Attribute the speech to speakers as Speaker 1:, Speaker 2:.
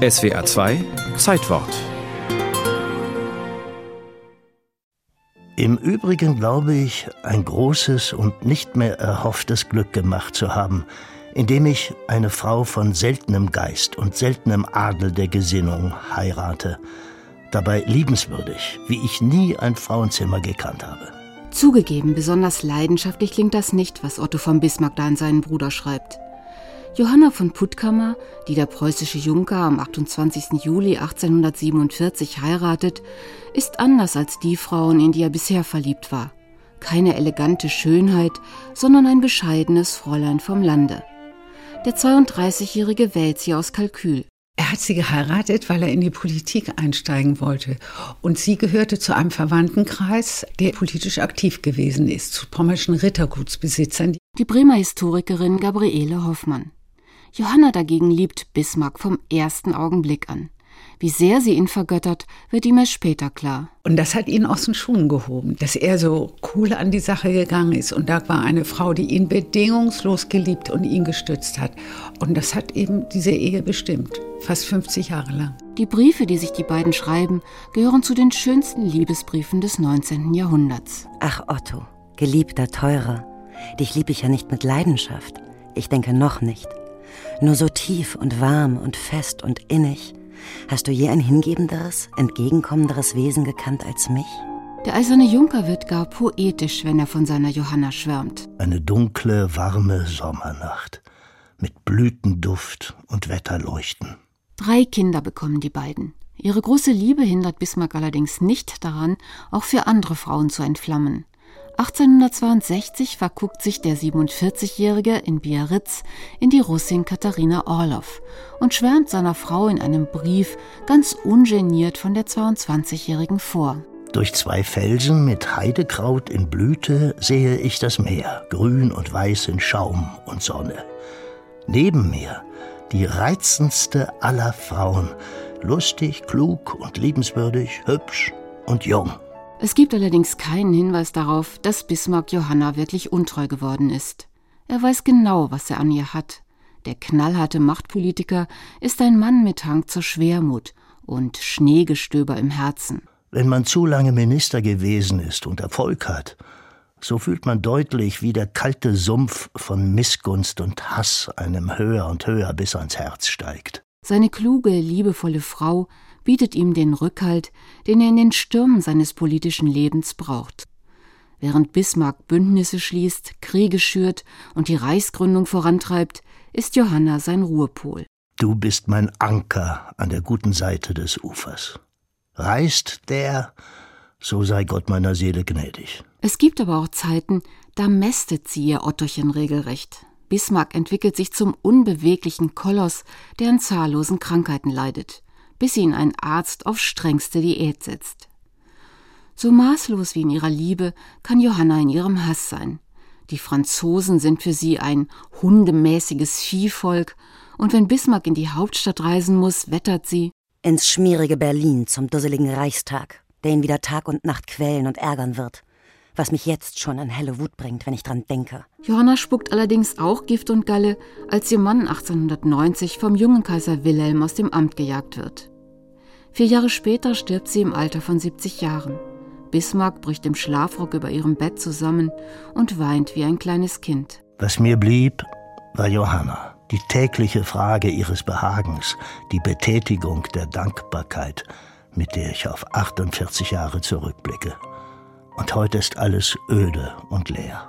Speaker 1: SWA 2 Zeitwort
Speaker 2: Im Übrigen glaube ich, ein großes und nicht mehr erhofftes Glück gemacht zu haben, indem ich eine Frau von seltenem Geist und seltenem Adel der Gesinnung heirate, dabei liebenswürdig, wie ich nie ein Frauenzimmer gekannt habe.
Speaker 3: Zugegeben, besonders leidenschaftlich klingt das nicht, was Otto von Bismarck da an seinen Bruder schreibt. Johanna von Puttkammer, die der preußische Junker am 28. Juli 1847 heiratet, ist anders als die Frauen, in die er bisher verliebt war. Keine elegante Schönheit, sondern ein bescheidenes Fräulein vom Lande. Der 32-Jährige wählt sie aus Kalkül.
Speaker 4: Er hat sie geheiratet, weil er in die Politik einsteigen wollte. Und sie gehörte zu einem Verwandtenkreis, der politisch aktiv gewesen ist, zu pommerschen Rittergutsbesitzern.
Speaker 3: Die Bremer Historikerin Gabriele Hoffmann. Johanna dagegen liebt Bismarck vom ersten Augenblick an. Wie sehr sie ihn vergöttert, wird ihm erst später klar.
Speaker 4: Und das hat ihn aus den Schuhen gehoben, dass er so cool an die Sache gegangen ist. Und da war eine Frau, die ihn bedingungslos geliebt und ihn gestützt hat. Und das hat eben diese Ehe bestimmt, fast 50 Jahre lang.
Speaker 3: Die Briefe, die sich die beiden schreiben, gehören zu den schönsten Liebesbriefen des 19. Jahrhunderts.
Speaker 5: Ach Otto, geliebter Teurer, dich lieb ich ja nicht mit Leidenschaft. Ich denke noch nicht. Nur so tief und warm und fest und innig. Hast du je ein hingebenderes, entgegenkommenderes Wesen gekannt als mich?
Speaker 3: Der eiserne Junker wird gar poetisch, wenn er von seiner Johanna schwärmt.
Speaker 2: Eine dunkle, warme Sommernacht mit Blütenduft und Wetterleuchten.
Speaker 3: Drei Kinder bekommen die beiden. Ihre große Liebe hindert Bismarck allerdings nicht daran, auch für andere Frauen zu entflammen. 1862 verguckt sich der 47-Jährige in Biarritz in die Russin Katharina Orloff und schwärmt seiner Frau in einem Brief ganz ungeniert von der 22-Jährigen vor.
Speaker 2: Durch zwei Felsen mit Heidekraut in Blüte sehe ich das Meer, grün und weiß in Schaum und Sonne. Neben mir die reizendste aller Frauen, lustig, klug und liebenswürdig, hübsch und jung.
Speaker 3: Es gibt allerdings keinen Hinweis darauf, dass Bismarck Johanna wirklich untreu geworden ist. Er weiß genau, was er an ihr hat. Der knallharte Machtpolitiker ist ein Mann mit Hang zur Schwermut und Schneegestöber im Herzen.
Speaker 2: Wenn man zu lange Minister gewesen ist und Erfolg hat, so fühlt man deutlich, wie der kalte Sumpf von Missgunst und Hass einem höher und höher bis ans Herz steigt.
Speaker 3: Seine kluge, liebevolle Frau bietet ihm den Rückhalt, den er in den Stürmen seines politischen Lebens braucht. Während Bismarck Bündnisse schließt, Kriege schürt und die Reichsgründung vorantreibt, ist Johanna sein Ruhepol.
Speaker 2: Du bist mein Anker an der guten Seite des Ufers. Reist der, so sei Gott meiner Seele gnädig.
Speaker 3: Es gibt aber auch Zeiten, da mästet sie ihr Ottochen regelrecht. Bismarck entwickelt sich zum unbeweglichen Koloss, der an zahllosen Krankheiten leidet bis ihn ein Arzt auf strengste Diät setzt. So maßlos wie in ihrer Liebe kann Johanna in ihrem Hass sein. Die Franzosen sind für sie ein hundemäßiges Viehvolk, und wenn Bismarck in die Hauptstadt reisen muss, wettert sie
Speaker 5: ins schmierige Berlin zum dusseligen Reichstag, der ihn wieder Tag und Nacht quälen und ärgern wird was mich jetzt schon an helle Wut bringt, wenn ich dran denke.
Speaker 3: Johanna spuckt allerdings auch Gift und Galle, als ihr Mann 1890 vom jungen Kaiser Wilhelm aus dem Amt gejagt wird. Vier Jahre später stirbt sie im Alter von 70 Jahren. Bismarck bricht im Schlafrock über ihrem Bett zusammen und weint wie ein kleines Kind.
Speaker 2: Was mir blieb, war Johanna. Die tägliche Frage ihres Behagens, die Betätigung der Dankbarkeit, mit der ich auf 48 Jahre zurückblicke. Und heute ist alles öde und leer.